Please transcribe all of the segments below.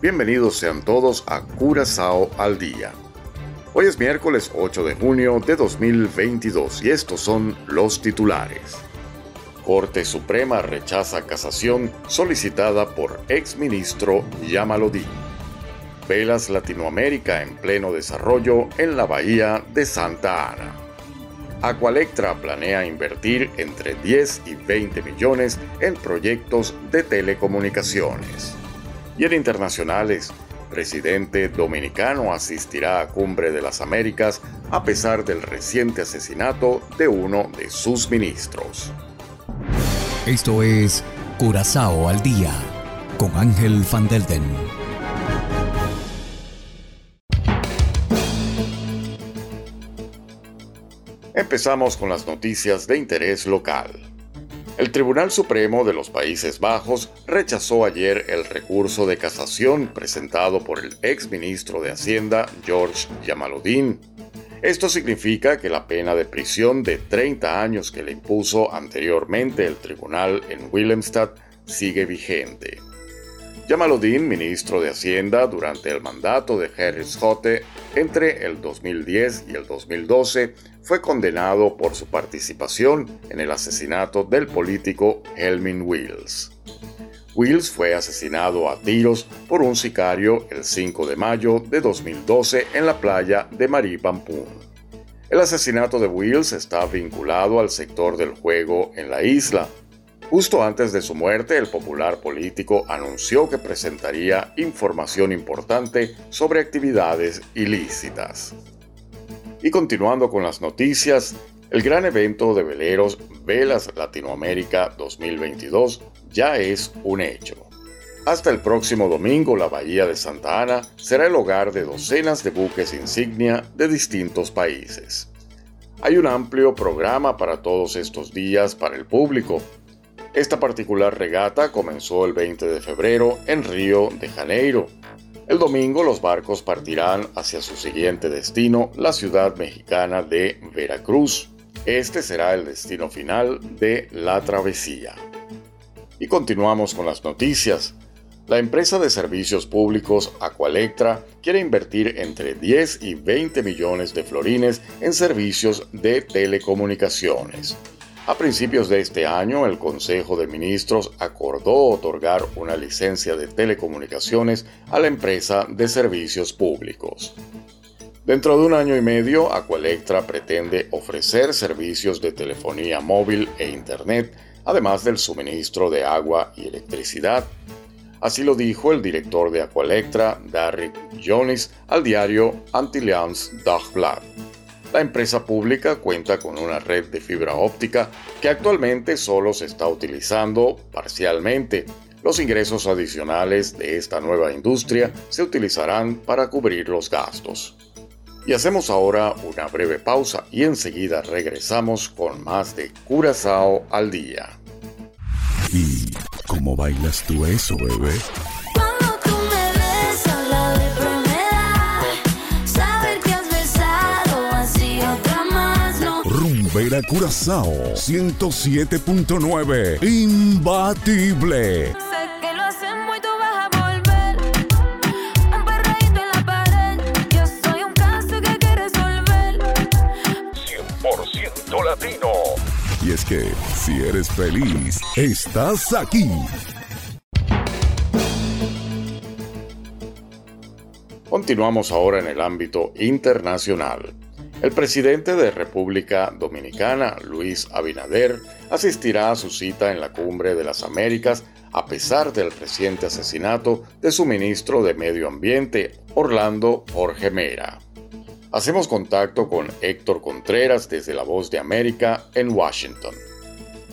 Bienvenidos sean todos a Curazao al Día. Hoy es miércoles 8 de junio de 2022 y estos son los titulares. Corte Suprema rechaza casación solicitada por exministro Yamalodí. Velas Latinoamérica en pleno desarrollo en la bahía de Santa Ana. Aqualectra planea invertir entre 10 y 20 millones en proyectos de telecomunicaciones. Y en internacionales, presidente dominicano asistirá a Cumbre de las Américas a pesar del reciente asesinato de uno de sus ministros. Esto es Curazao al Día con Ángel Van Delden. Empezamos con las noticias de interés local. El Tribunal Supremo de los Países Bajos rechazó ayer el recurso de casación presentado por el ex ministro de Hacienda George Yamaluddin. Esto significa que la pena de prisión de 30 años que le impuso anteriormente el tribunal en Willemstad sigue vigente. Yamaluddin, ministro de Hacienda durante el mandato de Harris Hote entre el 2010 y el 2012, fue condenado por su participación en el asesinato del político Helmin Wills. Wills fue asesinado a tiros por un sicario el 5 de mayo de 2012 en la playa de Maribampoon. El asesinato de Wills está vinculado al sector del juego en la isla. Justo antes de su muerte, el popular político anunció que presentaría información importante sobre actividades ilícitas. Y continuando con las noticias, el gran evento de veleros Velas Latinoamérica 2022 ya es un hecho. Hasta el próximo domingo, la Bahía de Santa Ana será el hogar de docenas de buques insignia de distintos países. Hay un amplio programa para todos estos días para el público. Esta particular regata comenzó el 20 de febrero en Río de Janeiro el domingo los barcos partirán hacia su siguiente destino, la ciudad mexicana de Veracruz. Este será el destino final de la travesía. Y continuamos con las noticias. La empresa de servicios públicos Aqualectra quiere invertir entre 10 y 20 millones de florines en servicios de telecomunicaciones. A principios de este año, el Consejo de Ministros acordó otorgar una licencia de telecomunicaciones a la empresa de servicios públicos. Dentro de un año y medio, Aqualectra pretende ofrecer servicios de telefonía móvil e Internet, además del suministro de agua y electricidad. Así lo dijo el director de Aqualectra, Darrick Jones, al diario Antillians Dagblad. La empresa pública cuenta con una red de fibra óptica que actualmente solo se está utilizando parcialmente. Los ingresos adicionales de esta nueva industria se utilizarán para cubrir los gastos. Y hacemos ahora una breve pausa y enseguida regresamos con más de Curazao al día. ¿Y cómo bailas tú eso, bebé? Que resolver. 100% latino. Y es que si eres feliz, estás aquí. Continuamos ahora en el ámbito internacional. El presidente de República Dominicana, Luis Abinader, asistirá a su cita en la Cumbre de las Américas a pesar del reciente asesinato de su ministro de Medio Ambiente, Orlando Jorge Mera. Hacemos contacto con Héctor Contreras desde La Voz de América en Washington.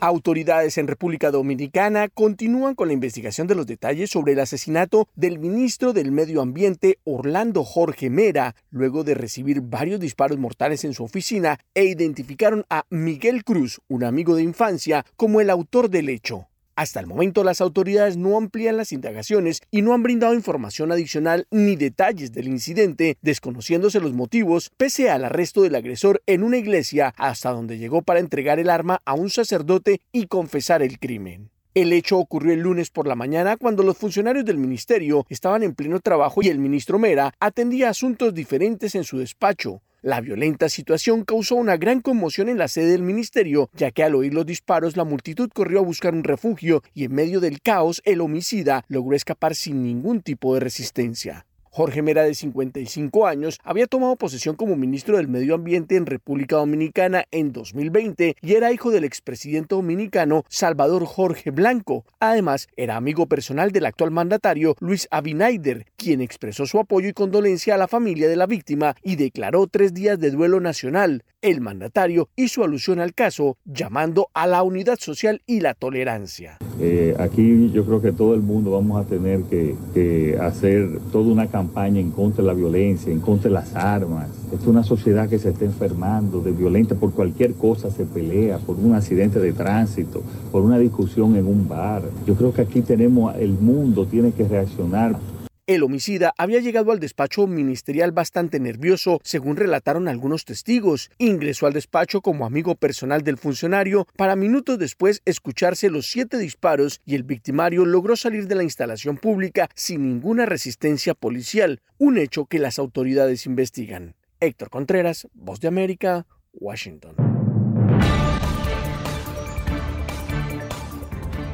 Autoridades en República Dominicana continúan con la investigación de los detalles sobre el asesinato del ministro del Medio Ambiente Orlando Jorge Mera, luego de recibir varios disparos mortales en su oficina e identificaron a Miguel Cruz, un amigo de infancia, como el autor del hecho. Hasta el momento las autoridades no amplían las indagaciones y no han brindado información adicional ni detalles del incidente, desconociéndose los motivos, pese al arresto del agresor en una iglesia hasta donde llegó para entregar el arma a un sacerdote y confesar el crimen. El hecho ocurrió el lunes por la mañana cuando los funcionarios del ministerio estaban en pleno trabajo y el ministro Mera atendía asuntos diferentes en su despacho. La violenta situación causó una gran conmoción en la sede del ministerio, ya que al oír los disparos la multitud corrió a buscar un refugio y en medio del caos el homicida logró escapar sin ningún tipo de resistencia. Jorge Mera, de 55 años, había tomado posesión como ministro del Medio Ambiente en República Dominicana en 2020 y era hijo del expresidente dominicano Salvador Jorge Blanco. Además, era amigo personal del actual mandatario Luis Abinaider, quien expresó su apoyo y condolencia a la familia de la víctima y declaró tres días de duelo nacional. El mandatario hizo alusión al caso, llamando a la unidad social y la tolerancia. Eh, aquí yo creo que todo el mundo vamos a tener que, hacer toda una campaña en contra de la violencia, en contra de las armas. Es una sociedad que se está enfermando de violenta por cualquier cosa, se pelea, por un accidente de tránsito, por una discusión en un bar. Yo creo que aquí tenemos, el mundo tiene que reaccionar el homicida había llegado al despacho ministerial bastante nervioso, según relataron algunos testigos. Ingresó al despacho como amigo personal del funcionario para minutos después escucharse los siete disparos y el victimario logró salir de la instalación pública sin ninguna resistencia policial, un hecho que las autoridades investigan. Héctor Contreras, Voz de América, Washington.